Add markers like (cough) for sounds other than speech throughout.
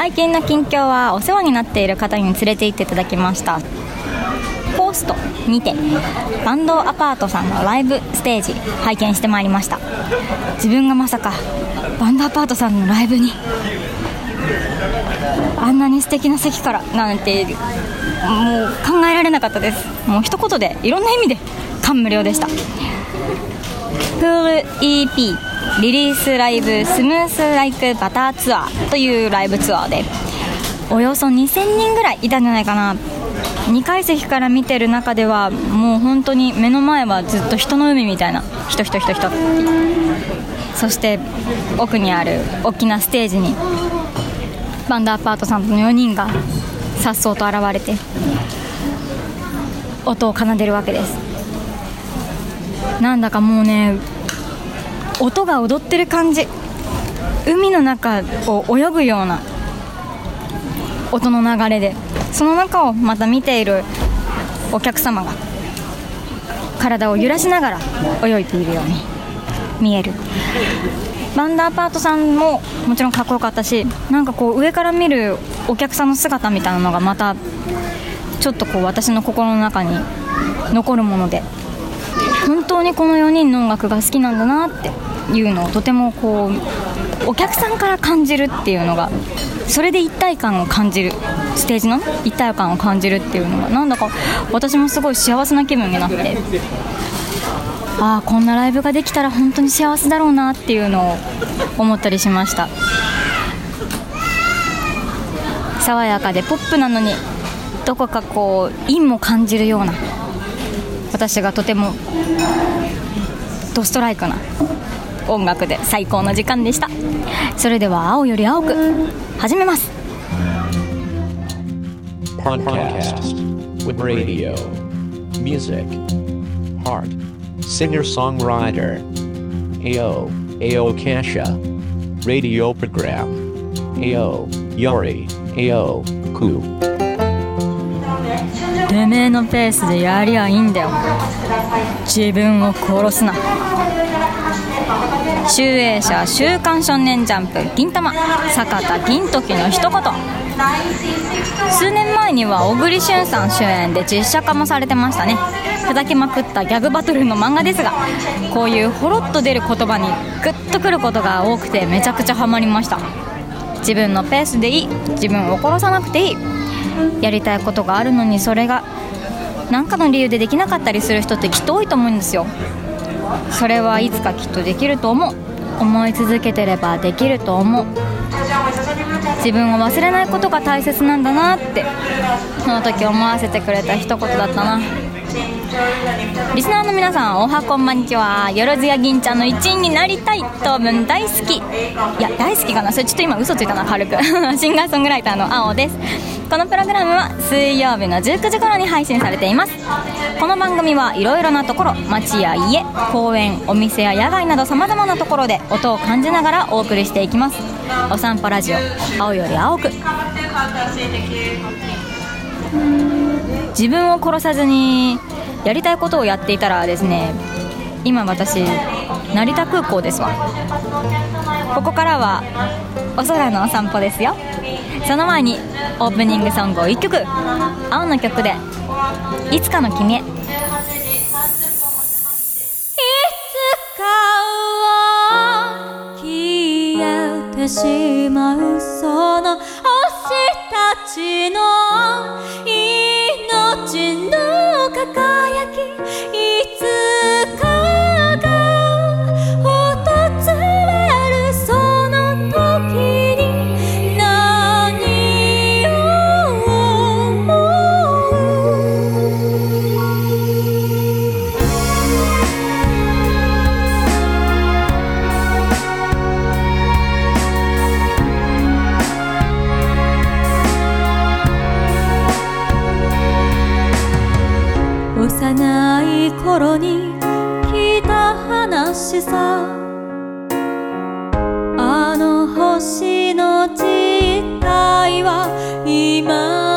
最近の近況はお世話になっている方に連れて行っていただきました。コーストにてバンドアパートさんのライブステージ拝見してまいりました。自分がまさかバンドアパートさんのライブにあんなに素敵な席からなんてもう考えられなかったです。もう一言でいろんな意味で感無量でした。フール EP リリースライブスムースライクバターツアーというライブツアーでおよそ2000人ぐらいいたんじゃないかな。2階席から見てる中ではもう本当に目の前はずっと人の海みたいな人人人人。そして奥にある大きなステージにバンドアパートさんの4人がさっそうと現れて音を奏でるわけです。なんだかもうね音が踊ってる感じ。海の中を泳ぐような音の流れでその中をまた見ているお客様が体を揺らしながら泳いでいるように見える。バンダーパートさんももちろんかっこよかったしなんかこう上から見るお客さんの姿みたいなのがまたちょっとこう私の心の中に残るもので本当にこの4人の音楽が好きなんだなっていうのをとてもこうお客さんから感じるっていうのがそれで一体感を感じるステージの一体感を感じるっていうのがなんだか私もすごい幸せな気分になってああこんなライブができたら本当に幸せだろうなっていうのを思ったりしました。爽やかでポップなのにどこかこう陰も感じるような私がとてもドストライクな音楽で最高の時間でしたそれでは青より青く始めます Podcast with radio, music, heart, singer songwriter, AO, AO Kasha, radio program, AO, Yori, AO, Ku. めのペースでやりゃいいんだよ。自分を殺すな。集英社週刊少年ジャンプ銀玉坂田銀時の一言。数年前には小栗旬さん主演で実写化もされてましたね。砕けまくったギャグバトルの漫画ですがこういうほろっと出る言葉にグッとくることが多くてめちゃくちゃハマりました。自分のペースでいい。自分を殺さなくていい。やりたいことがあるのにそれが何かの理由でできなかったりする人ってきっと多いと思うんですよ。それはいつかきっとできると思う。思い続けてればできると思う。自分を忘れないことが大切なんだなって。その時思わせてくれた一言だったな。リスナーの皆さんおはこんばんちは。よろずや銀ちゃんの一員になりたい当分大好き。いや大好きかな。それちょっと今嘘ついたな軽く (laughs) シンガーソングライターの青です。このプログラムは水曜日の19時頃に配信されています。この番組はいろいろなところ街や家公園お店や野外などさまざまなところで音を感じながらお送りしていきます。お散歩ラジオ青より青く。自分を殺さずにやりたいことをやっていたらですね今私成田空港ですわ。ここからはお空のお散歩ですよ。その前にオープニングソングを1曲青の曲で「いつかの君へ」いつかは消えてしまうその星たちのの星の実態は今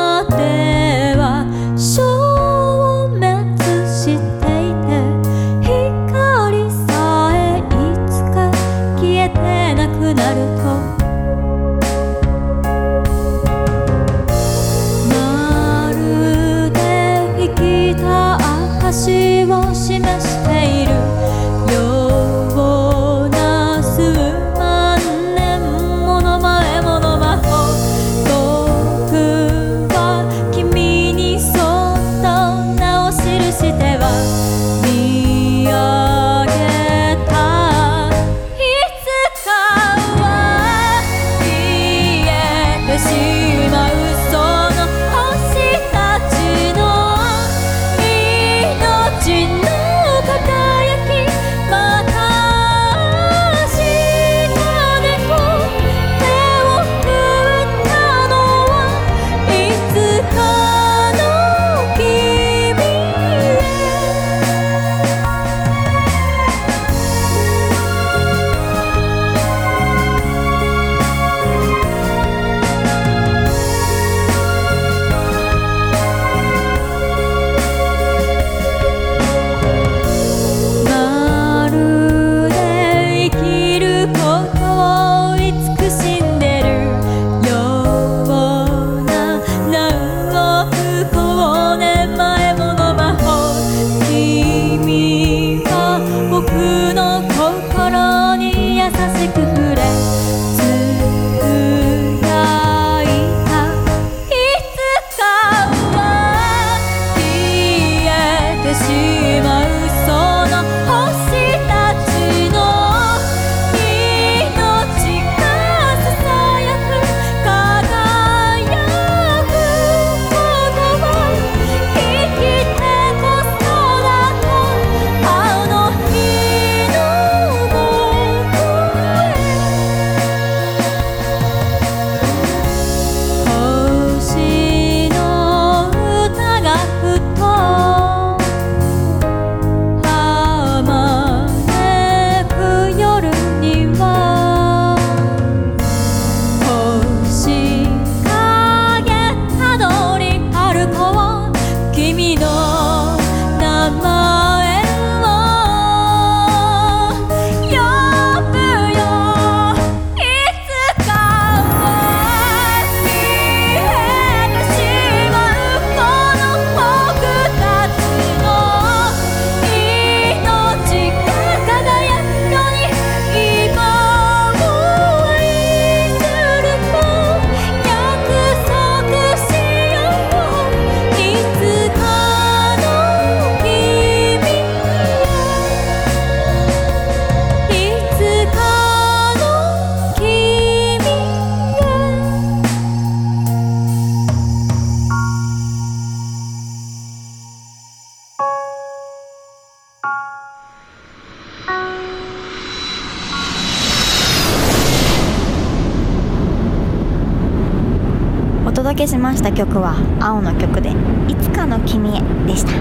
届けしました曲は青の曲で「いつかの君へ」でした。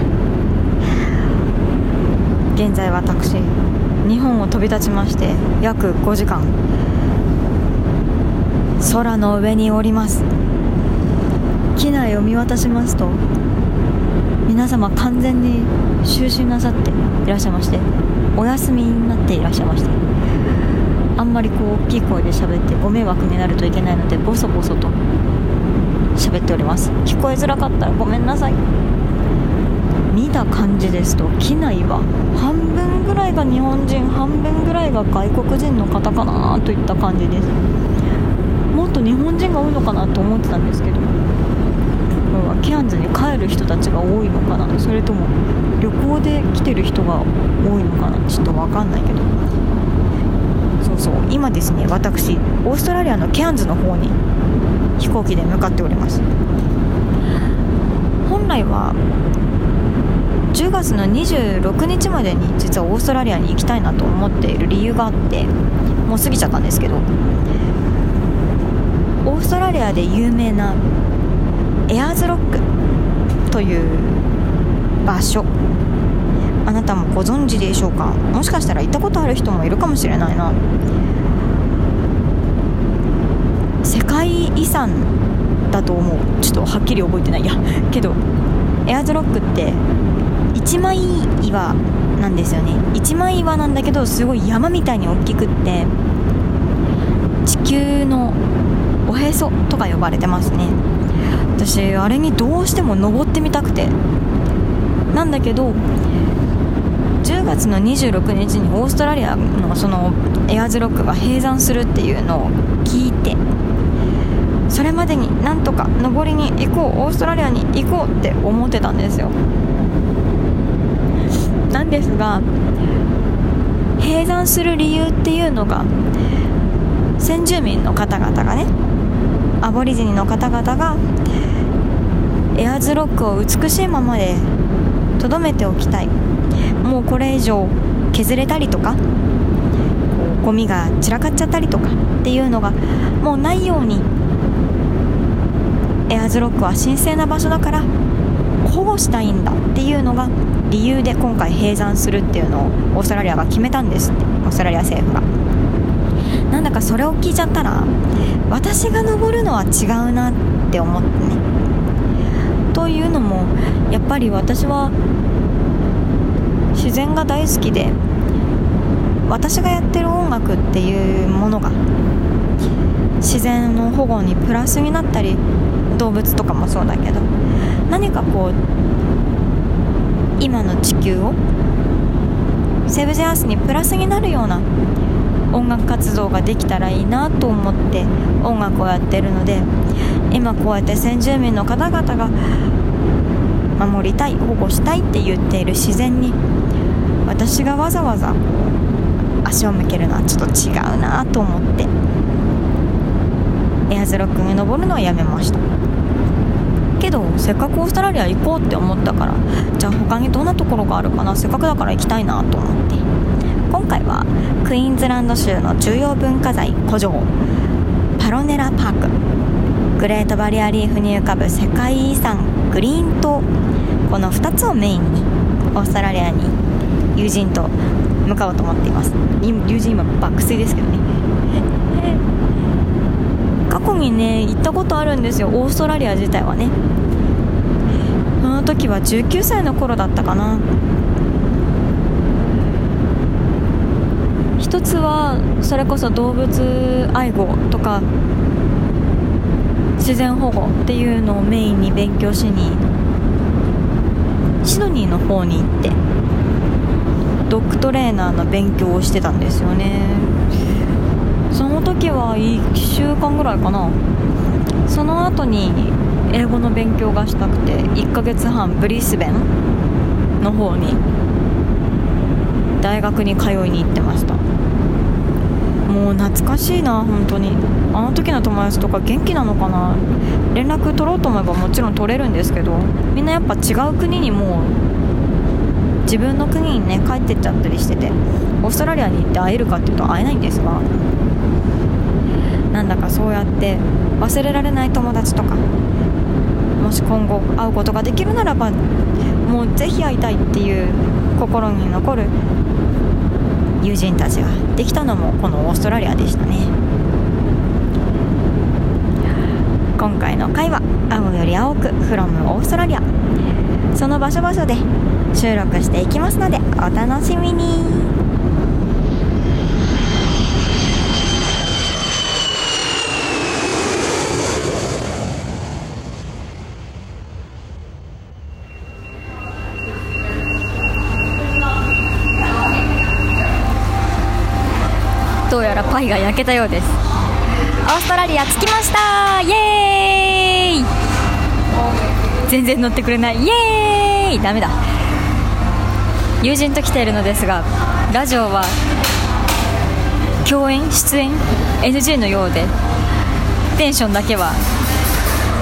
現在私日本を飛び立ちまして約5時間空の上におります。機内を見渡しますと皆様完全に就寝なさっていらっしゃいましてお休みになっていらっしゃいましてあんまりこう大きい声で喋ってご迷惑になるといけないのでボソボソと喋っております。聞こえづらかったらごめんなさい。見た感じですと機内は半分ぐらいが日本人半分ぐらいが外国人の方かなといった感じです。もっと日本人が多いのかなと思ってたんですけどケアンズに帰る人たちが多いのかなそれとも旅行で来てる人が多いのかなちょっと分かんないけど。そうそう今ですね私オーストラリアのケアンズの方に飛行機で向かっております。本来は10月の26日までに実はオーストラリアに行きたいなと思っている理由があってもう過ぎちゃったんですけどオーストラリアで有名なエアーズロックという場所あなたもご存知でしょうか？もしかしたら行ったことある人もいるかもしれないな。界遺産だと思う。ちょっとはっきり覚えてない。やけどエアーズロックって一枚岩なんですよね。一枚岩なんだけどすごい山みたいに大きくって地球のおへそとか呼ばれてますね。私あれにどうしても登ってみたくて。なんだけど10月の26日にオーストラリアのそのエアーズロックが閉山するっていうのを聞いてそれまでになんとか登りに行こうオーストラリアに行こうって思ってたんですよ。なんですが閉山する理由っていうのが先住民の方々がねアボリジニの方々がエアーズロックを美しいままでとどめておきたい。もうこれ以上削れたりとかゴミが散らかっちゃったりとかっていうのがもうないようにエアーズロックは神聖な場所だから保護したいんだっていうのが理由で今回閉山するっていうのをオーストラリアが決めたんですってオーストラリア政府が。なんだかそれを聞いちゃったら私が登るのは違うなって思ってね。というのもやっぱり私は自然が大好きで私がやってる音楽っていうものが自然の保護にプラスになったり動物とかもそうだけど何かこう今の地球をセーブジェアースにプラスになるような音楽活動ができたらいいなと思って音楽をやってるので今こうやって先住民の方々が守りたい保護したいって言っている自然に私がわざわざ足を向けるのはちょっと違うなと思って。エアーズロックに登るのはやめました。けどせっかくオーストラリア行こうって思ったからじゃあ他にどんなところがあるかな？せっかくだから行きたいなと思って。今回はクイーンズランド州の重要文化財古城パロネラパーク。グレートバリアリーフに浮かぶ世界遺産グリーン島。この2つをメインにオーストラリアに友人と向かおうと思っています。友人今爆睡ですけどね。にね行ったことあるんですよ。オーストラリア自体はね。その時は19歳の頃だったかな。一つはそれこそ動物愛護とか自然保護っていうのをメインに勉強しにシドニーの方に行ってドッグトレーナーの勉強をしてたんですよね。時は1週間ぐらいかな。その後に英語の勉強がしたくて1ヶ月半ブリスベンの方に大学に通いに行ってました。もう懐かしいな本当に。あの時の友達とか元気なのかな。連絡取ろうと思えばもちろん取れるんですけどみんなやっぱ違う国にもう自分の国にね帰ってっちゃったりしててオーストラリアに行って会えるかっていうと会えないんですがなんだかそうやって忘れられない友達とかもし今後会うことができるならばもうぜひ会いたいっていう心に残る友人たちができたのもこのオーストラリアでしたね。今回の回は「青より青く from オーストラリア」その場所場所で収録していきますのでお楽しみに。パイが焼けたようです。オーストラリア着きました。イエーイ。全然乗ってくれない。イエーイ。ダメだ。友人と来ているのですがラジオは共演出演 NG のようでテンションだけは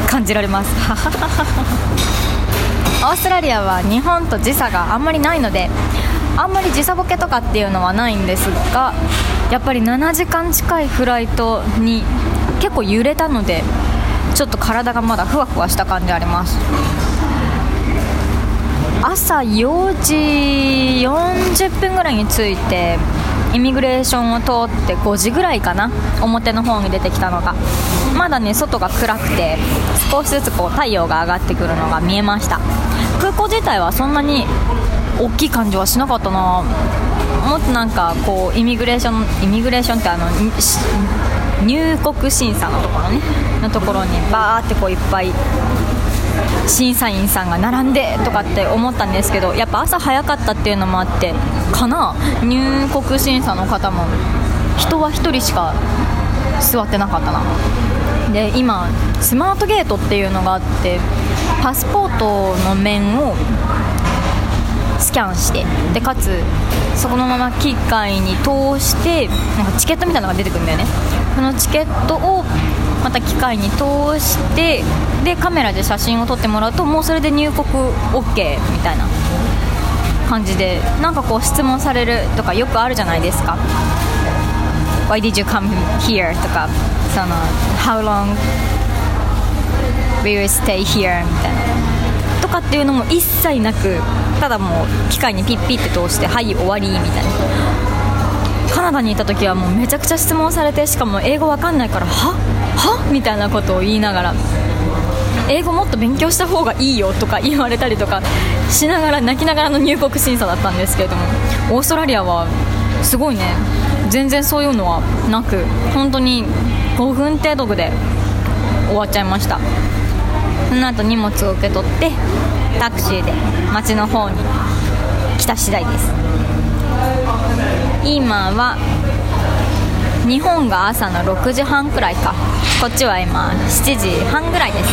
感じられます。オーストラリアは日本と時差があんまりないのであんまり時差ボケとかっていうのはないんですがやっぱり7時間近いフライトに結構揺れたのでちょっと体がまだふわふわした感じあります。朝4時40分ぐらいに着いてイミグレーションを通って5時ぐらいかな表の方に出てきたのが。まだね外が暗くて少しずつこう太陽が上がってくるのが見えました。空港自体はそんなに大きい感じはしなかったな。もっとなんかこうイミグレーションイミグレーションってあの入国審査のところね。のところにバーってこういっぱい審査員さんが並んでとかって思ったんですけどやっぱ朝早かったっていうのもあってかな。入国審査の方も人は1人しか座ってなかったな。で今スマートゲートっていうのがあってパスポートの面をスキャンしてでかつそこのまま機械に通してなんかチケットみたいなのが出てくるんだよねそのチケットをまた機械に通してでカメラで写真を撮ってもらうともうそれで入国 OK みたいな感じでなんかこう質問されるとかよくあるじゃないですか Why did you come here? とかその How long will you stay here? みたいなかっていうのも一切なくただもう機械にピッピッて通してはい終わりみたいな。カナダにいた時はもうめちゃくちゃ質問されてしかも英語わかんないからは？は？みたいなことを言いながら英語もっと勉強した方がいいよとか言われたりとかしながら泣きながらの入国審査だったんですけれどもオーストラリアはすごいね。全然そういうのはなく本当に5分程度で終わっちゃいました。その後荷物を受け取ってタクシーで町の方に来た次第です。今は日本が朝の6時半くらいか。こっちは今7時半ぐらいです。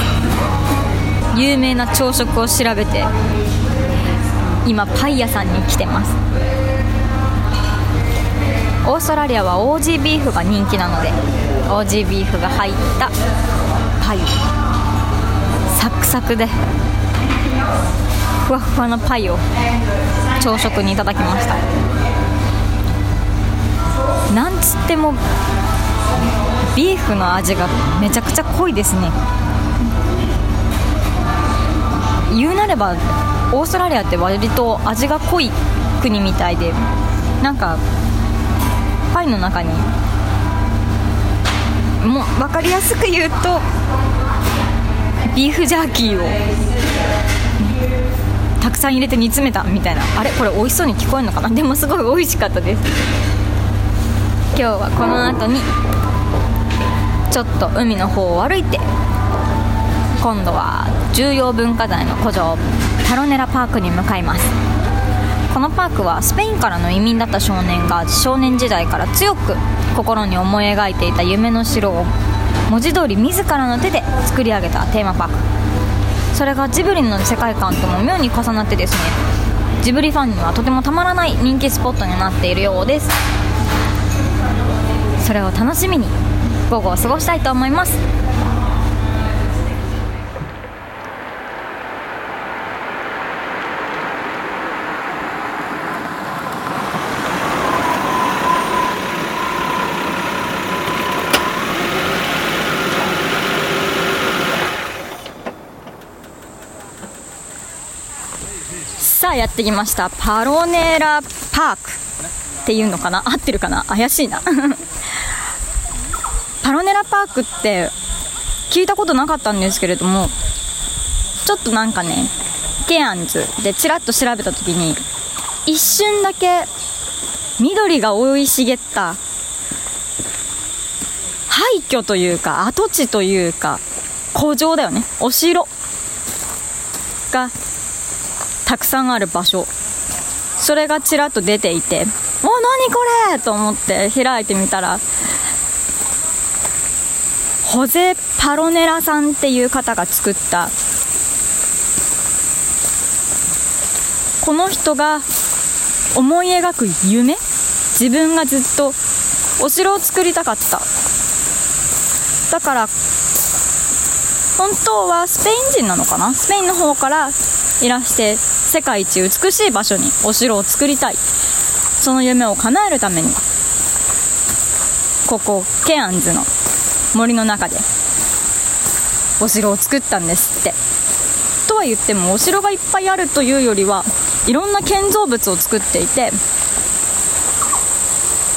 有名な朝食を調べて今パイ屋さんに来てます。オーストラリアはオージービーフが人気なのでオージービーフが入ったパイ。サクサクで。ふわふわのパイを朝食にいただきました。なんつってもビーフの味がめちゃくちゃ濃いですね。言うなればオーストラリアって割と味が濃い国みたいでなんかパイの中にもう分かりやすく言うとビーフジャーキーをたくさん入れて煮詰めた。みたいなあれこれ美味しそうに聞こえるのかなでもすごい美味しかったです。今日はこの後にちょっと海の方を歩いて今度は重要文化財の古城タロネラパークに向かいます。このパークはスペインからの移民だった少年が少年時代から強く心に思い描いていた夢の城を文字通り自らの手で作り上げたテーマパーク。それがジブリの世界観とも妙に重なってですね。ジブリファンにはとてもたまらない人気スポットになっているようです。それを楽しみに午後を過ごしたいと思います。さあやってきました。パロネラパークっていうのかな？合ってるかな？怪しいな。(laughs) パロネラパークって聞いたことなかったんですけれどもちょっとなんかねケアンズでちらっと調べた時に一瞬だけ緑が生い茂った廃墟というか跡地というか古城だよね。お城がたくさんある場所。それがちらっと出ていて「お何これ!」と思って開いてみたらホゼ・パロネラさんっていう方が作った。この人が思い描く夢？自分がずっとお城を作りたかった。だから本当はスペイン人なのかな？スペインの方からいらして世界一美しい場所にお城を作りたい。その夢を叶えるためにここケアンズの森の中でお城を作ったんですって。とは言ってもお城がいっぱいあるというよりはいろんな建造物を作っていて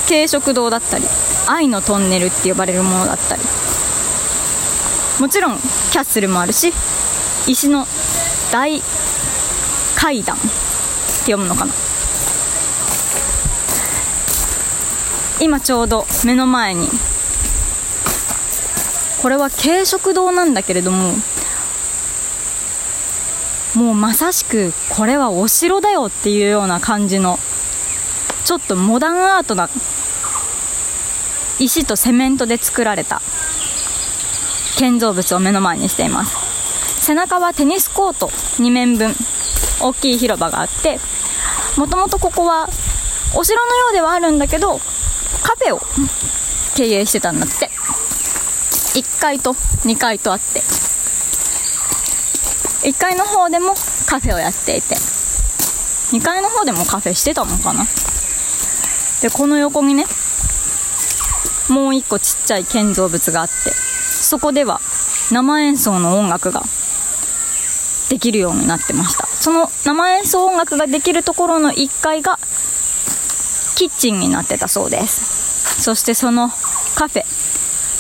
軽食堂だったり愛のトンネルって呼ばれるものだったり。もちろんキャッスルもあるし石の大階段って読むのかな。今ちょうど目の前にこれは軽食堂なんだけれどももうまさしくこれはお城だよっていうような感じのちょっとモダンアートな石とセメントで作られた建造物を目の前にしています。背中はテニスコート2面分。大きい広場があってもともとここはお城のようではあるんだけどカフェを経営してたんだって。1階と2階とあって。1階の方でもカフェをやっていて。2階の方でもカフェしてたのかな。でこの横にねもう1個ちっちゃい建造物があってそこでは生演奏の音楽ができるようになってました。その生演奏音楽ができるところの1階がキッチンになってたそうです。そしてそのカフェ。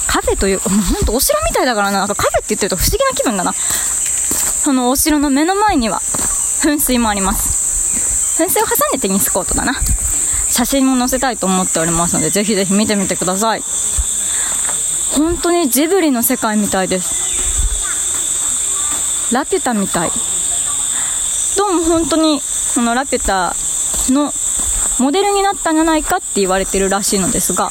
カフェというかもうほんとお城みたいだからな。なんかカフェって言ってると不思議な気分だな。そのお城の目の前には噴水もあります。噴水を挟んでテニスコートだな。写真も載せたいと思っておりますのでぜひぜひ見てみてください。本当にジブリの世界みたいです。ラピュタみたい。どうも本当にこのラピュタのモデルになったんじゃないかって言われてるらしいのですが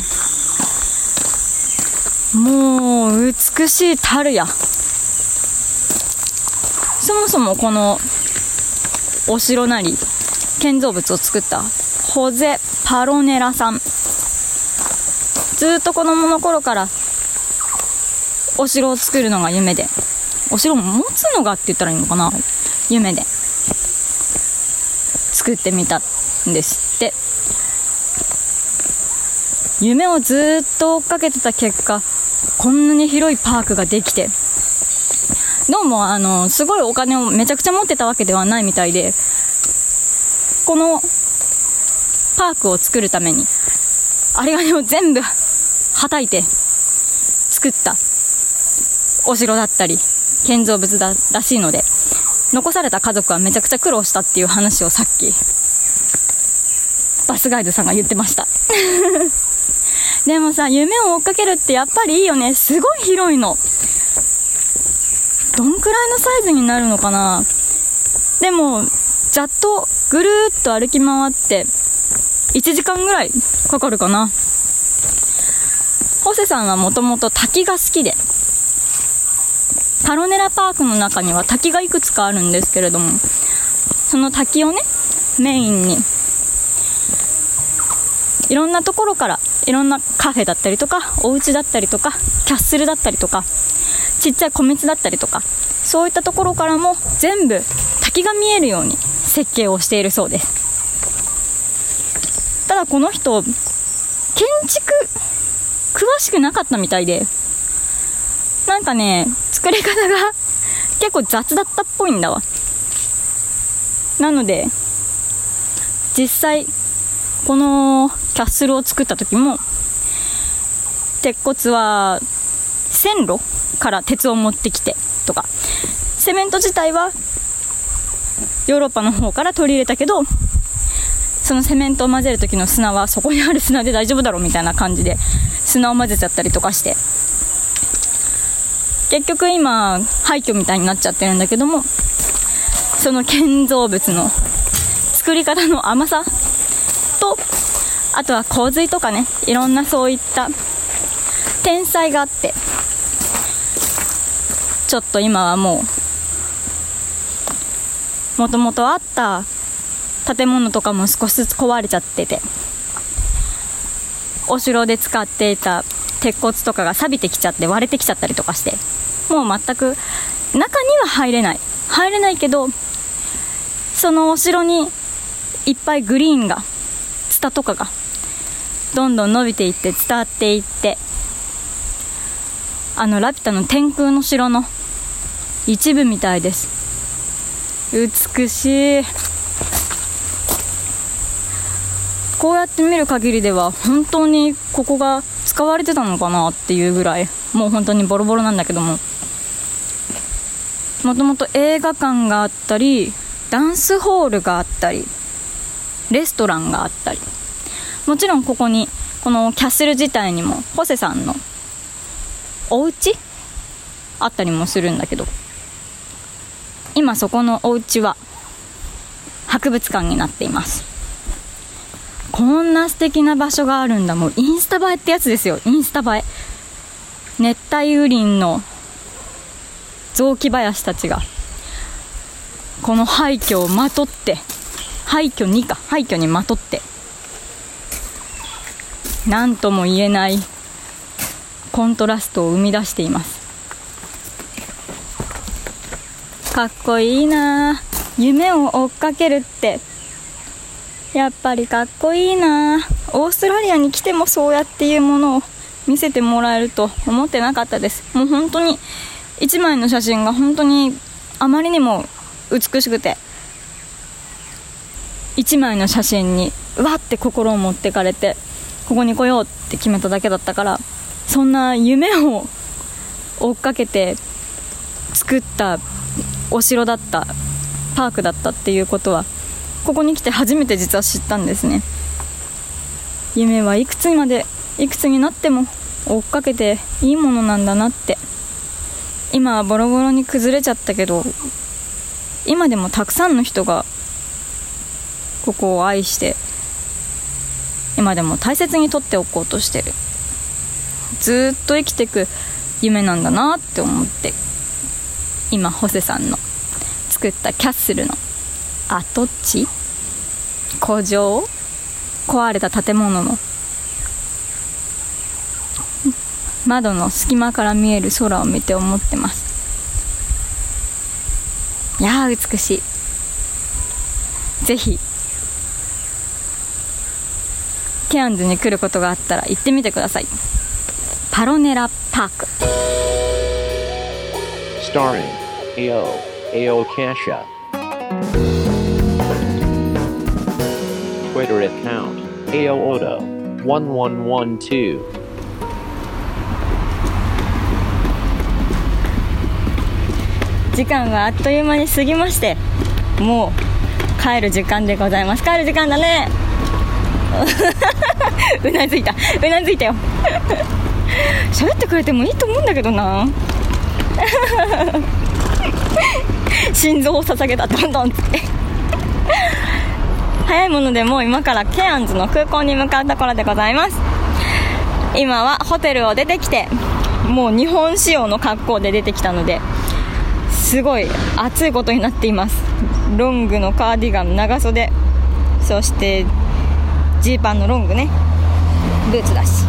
もう美しいたるや。そもそもこのお城なり建造物を作ったホゼ・パロネラさん。ずっと子供の頃からお城を作るのが夢で。お城を持つのがって言ったらいいのかな？夢で。作ってみたんですって。夢をずっと追っかけてた結果こんなに広いパークができて。どうもあのすごいお金をめちゃくちゃ持ってたわけではないみたいでこのパークを作るために有り金を全部はたいて作ったお城だったり建造物だらしいので残された家族はめちゃくちゃ苦労したっていう話をさっきバスガイドさんが言ってました。(laughs) でもさ夢を追っかけるってやっぱりいいよね。すごい広いの。どんくらいのサイズになるのかな。でもざっとぐるーっと歩き回って1時間ぐらいかかるかな。ホセさんはもともと滝が好きでパロネラパークの中には滝がいくつかあるんですけれどもその滝をねメインにいろんなところからいろんなカフェだったりとかお家だったりとかキャッスルだったりとかちっちゃい小道だったりとかそういったところからも全部滝が見えるように設計をしているそうです。ただこの人建築詳しくなかったみたいでなんかね作り方が結構雑だったっぽいんだわ。なので実際このキャッスルを作った時も鉄骨は線路から鉄を持ってきてとか。セメント自体はヨーロッパの方から取り入れたけどそのセメントを混ぜる時の砂はそこにある砂で大丈夫だろうみたいな感じで砂を混ぜちゃったりとかして。結局今廃墟みたいになっちゃってるんだけどもその建造物の作り方の甘さとあとは洪水とかねいろんなそういった天才があってちょっと今はもうもともとあった建物とかも少しずつ壊れちゃっててお城で使っていた鉄骨とかが錆びてきちゃって割れてきちゃったりとかして。もう全く中には入れない。入れないけどそのお城にいっぱいグリーンがツタとかがどんどん伸びていって伝わっていってあのラピュタの天空の城の一部みたいです。美しい。こうやって見る限りでは本当にここが使われてたのかなっていうぐらいもう本当にボロボロなんだけども。もともと映画館があったりダンスホールがあったりレストランがあったり。もちろんここにこのキャッスル自体にもホセさんのお家？あったりもするんだけど。今そこのお家は博物館になっています。こんな素敵な場所があるんだ。もうインスタ映えってやつですよ。インスタ映え。熱帯雨林の雑木林たちがこの廃墟をまとって廃墟にか廃墟にまとって何とも言えないコントラストを生み出しています。かっこいいな夢を追っかけるって。やっぱりかっこいいな。オーストラリアに来てもそうやっていうものを見せてもらえると思ってなかったです。もう本当に1枚の写真が本当にあまりにも美しくて。1枚の写真にわって心を持ってかれてここに来ようって決めただけだったからそんな夢を追っかけて作ったお城だったパークだったっていうことはここに来て初めて実は知ったんですね。夢はいくつまでいくつになっても追っかけていいものなんだなって。今はボロボロに崩れちゃったけど今でもたくさんの人がここを愛して今でも大切にとっておこうとしてる。ずっと生きてく夢なんだなって思って今ホセさんの作ったキャッスルの跡地工場？壊れた建物の？窓の隙間から見える空を見て思ってます。いやー美しい。ぜひ。ケアンズに来ることがあったら行ってみてください。パロネラパーク。Starring AO, AO Kasha. Twitter account AO Odo 1112. 時間があっという間に過ぎましてもう帰る時間でございます。帰る時間だね。(laughs) うなずいた。うなずいたよ。喋ってくれてもいいと思うんだけどな。(laughs) 心臓を捧げた。どんどんって。早いものでもう今からケアンズの空港に向かうところでございます。今はホテルを出てきてもう日本仕様の格好で出てきたのですごい暑いことになっています。ロングのカーディガン長袖。そしてジーパンのロングね。ブーツだし。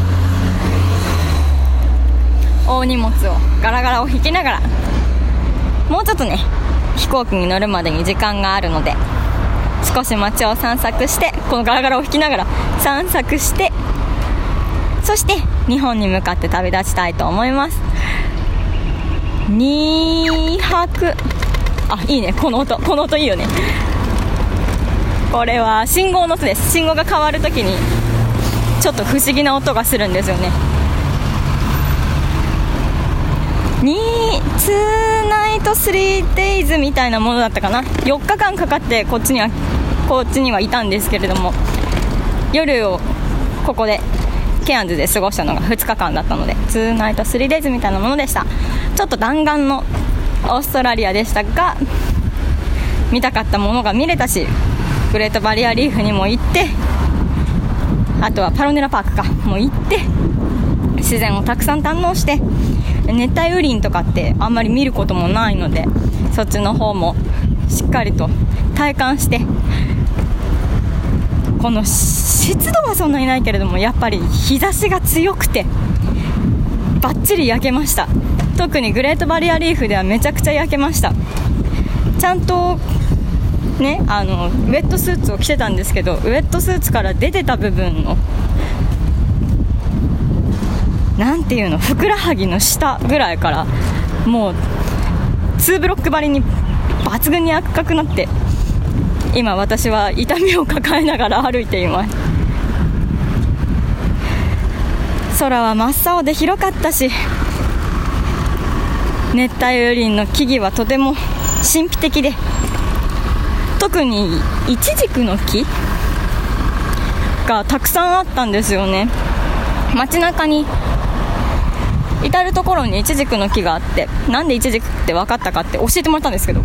大荷物をガラガラを引きながら。もうちょっとね飛行機に乗るまでに時間があるので。少し街を散策してこのガラガラを引きながら散策してそして日本に向かって旅立ちたいと思います。2泊。あいいね。この音。この音いいよね。これは信号の音です。信号が変わるときにちょっと不思議な音がするんですよね。2 2ナイト3 days みたいなものだったかな。4日間かかってこっちにはこっちにはいたんですけれども夜をここでケアンズで過ごしたのが2日間だったので2ナイト3 days みたいなものでした。ちょっと弾丸のオーストラリアでしたが見たかったものが見れたしグレートバリアリーフにも行ってあとはパロネラパークかも行って自然をたくさん堪能して熱帯雨林とかってあんまり見ることもないのでそっちの方もしっかりと体感してこの湿度はそんなにないけれどもやっぱり日差しが強くてバッチリ焼けました。特にグレートバリアリーフではめちゃくちゃ焼けました。ちゃんとねあのウェットスーツを着てたんですけどウェットスーツから出てた部分のなんていうのふくらはぎの下ぐらいからもう2ブロック張りに抜群に赤くなって今私は痛みを抱えながら歩いています。空は真っ青で広かったし熱帯雨林の木々はとても神秘的で特にイチジクの木がたくさんあったんですよね。街中に至る所にイチジクの木があってなんでイチジクって分かったかって教えてもらったんですけど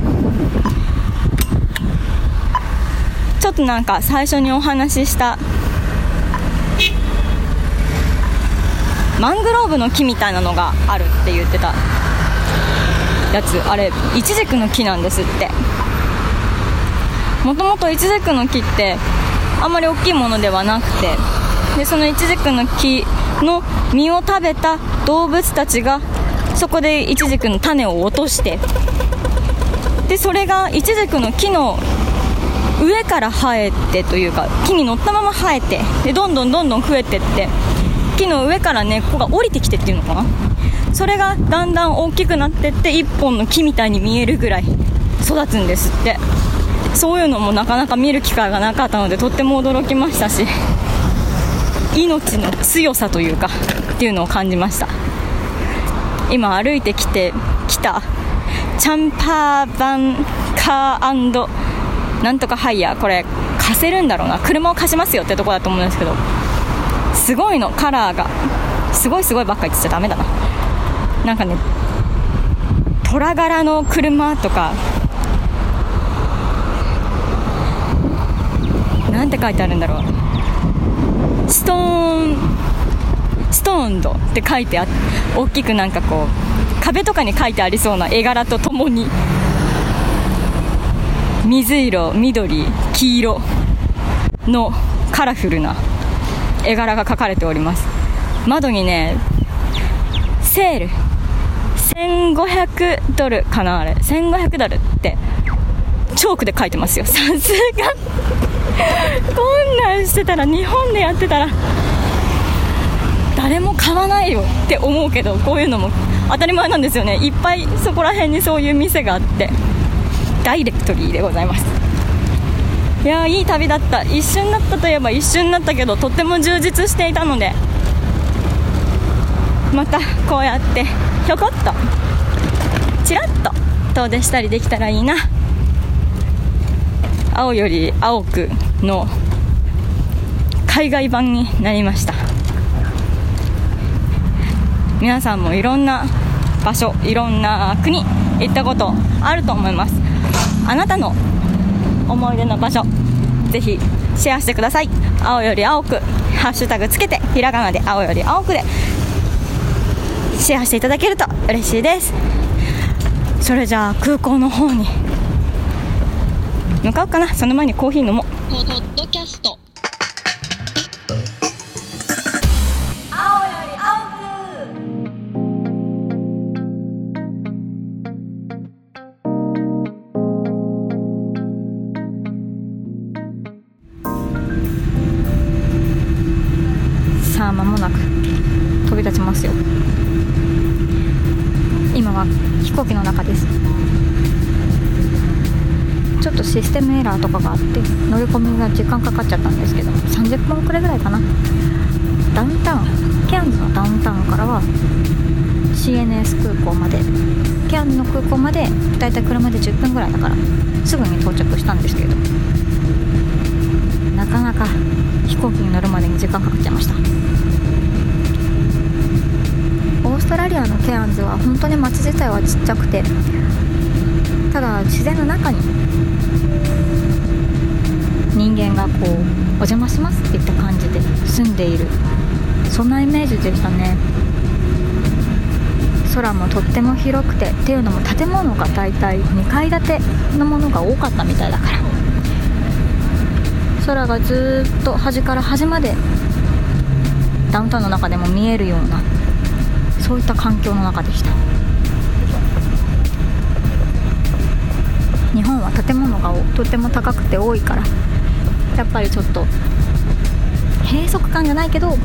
ちょっとなんか最初にお話ししたマングローブの木みたいなのがあるって言ってたやつ。あれイチジクの木なんですって。もともとイチジクの木ってあんまり大きいものではなくてでそのイチジクの木の実を食べた動物たちがそこでイチジクの種を落としてでそれがイチジクの木の上から生えてというか木に乗ったまま生えてでどんどんどんどん増えてって木の上から根っこが降りてきてっていうのかな？それがだんだん大きくなってって1本の木みたいに見えるぐらい育つんですって。そういうのもなかなか見る機会がなかったのでとっても驚きましたし命の強さというかっていうのを感じました。今歩いてきてきたチャンパーバンカーなんとかハイヤーこれ貸せるんだろうな。車を貸しますよってとこだと思うんですけどすごいのカラーが。すごいすごいばっかり言っちゃダメだな。なんかね虎柄の車とかなんて書いてあるんだろう。ストーンストーンドって書いてあ大きくなんかこう壁とかに書いてありそうな絵柄とともに。水色緑黄色のカラフルな絵柄が描かれております。窓にねセール。1500ドルかなあれ。1500ドルってチョークで書いてますよ。(laughs) さすが。こんなんしてたら日本でやってたら誰も買わないよって思うけどこういうのも当たり前なんですよね。いっぱいそこら辺にそういう店があって。ダイレクトリーでございます。いやいい旅だった。一瞬だったといえば一瞬だったけどとっても充実していたのでまたこうやってひょこっとちらっと遠出したりできたらいいな。青より青くの海外版になりました。皆さんもいろんな場所いろんな国行ったことあると思います。あなたの思い出の場所ぜひシェアしてください。青より青くハッシュタグつけてひらがなで青より青くでシェアしていただけると嬉しいです。それじゃあ空港の方に向かおうかな。その前にコーヒー飲もう。ポッドキャスト。ラーとかがあって乗り込みが時間かかっちゃったんですけど30分くらいぐらいかな。ダウンタウンケアンズのダウンタウンからは CNS 空港までケアンズの空港までだいたい車で10分ぐらいだからすぐに到着したんですけどなかなか飛行機に乗るまでに時間かかっちゃいました。オーストラリアのケアンズは本当に街自体はちっちゃくてただ自然の中に人間がこうお邪魔しますっていった感じで住んでいる。そんなイメージでしたね。空もとっても広くてっていうのも建物が大体2階建てのものが多かったみたいだから。空がずっと端から端までダウンタウンの中でも見えるようなそういった環境の中でした。日本は建物がとっても高くて多いからやっぱりちょっと閉塞感じゃないけど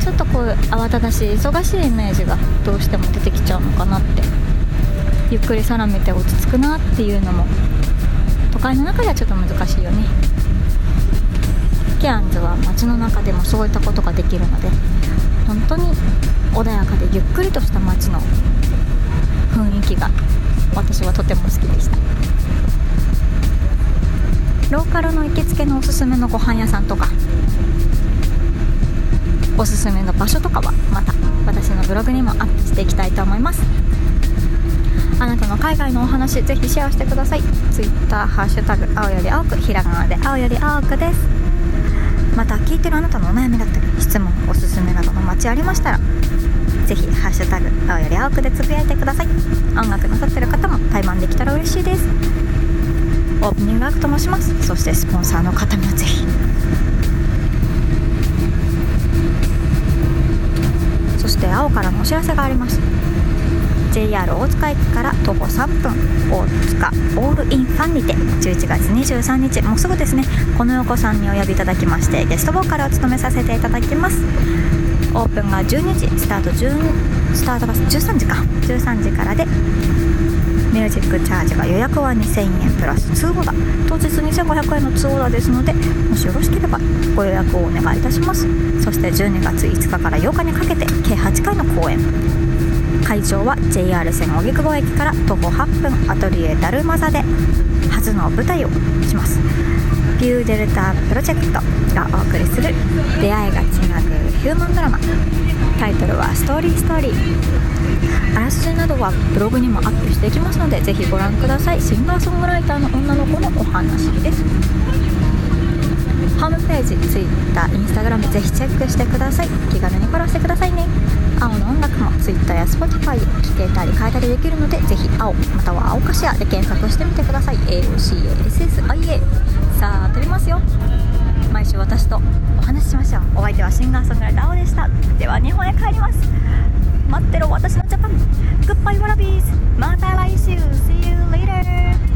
ちょっとこう慌ただしい忙しいイメージがどうしても出てきちゃうのかなって。ゆっくり空見て落ち着くなっていうのも都会の中ではちょっと難しいよね。ケアンズは街の中でもそういったことができるので本当に穏やかでゆっくりとした街の雰囲気が私はとても好きでした。ローカルの行きつけのおすすめのご飯屋さんとか。おすすめの場所とかはまた私のブログにもアップしていきたいと思います。あなたの海外のお話ぜひシェアしてください。Twitter ハッシュタグ青より青くひらがなで青より青くです。また聞いてるあなたのお悩みだったり質問おすすめなどの待ちありましたらぜひハッシュタグ青より青くでつぶやいてください。音楽なさってる方も対バンできたら嬉しいです。オープニングアクトもします。そしてスポンサーの方もぜひ。そして青からのお知らせがあります。JR 大塚駅から徒歩3分。大塚オールインファンにて。11月23日もうすぐですね。この横さんにお呼びいただきましてゲストボーカルを務めさせていただきます。オープンが12時スタート10スタートが13時か。13時からでミュージックチャージが予約は2000円プラス通オーダー当日2500円の通オーダーですのでもしよろしければご予約をお願いいたします。そして12月5日から8日にかけて計8回の公演。会場は JR 線荻窪駅から徒歩8分アトリエダルマザで初の舞台をします。ビューデルタプロジェクトがお送りする出会いがつなぐヒューマンドラマ。タイトルは「ストーリーストーリー」あらすじなどはブログにもアップしていきますのでぜひご覧ください。シンガーソングライターの女の子のお話です。ホームページ Twitter、Instagram ぜひチェックしてください。気軽にフォローしてくださいね。青の音楽も Twitter や Spotify で聴けたり買えたりできるのでぜひ青または青かしらで検索してみてください。AOCASSIA さあ飛びますよ。毎週私とお話ししましょう。お相手はシンガーソングライター青でした。では日本へ帰ります。待ってろ私のジャパン。 Goodbye wallabies また来週。See you later.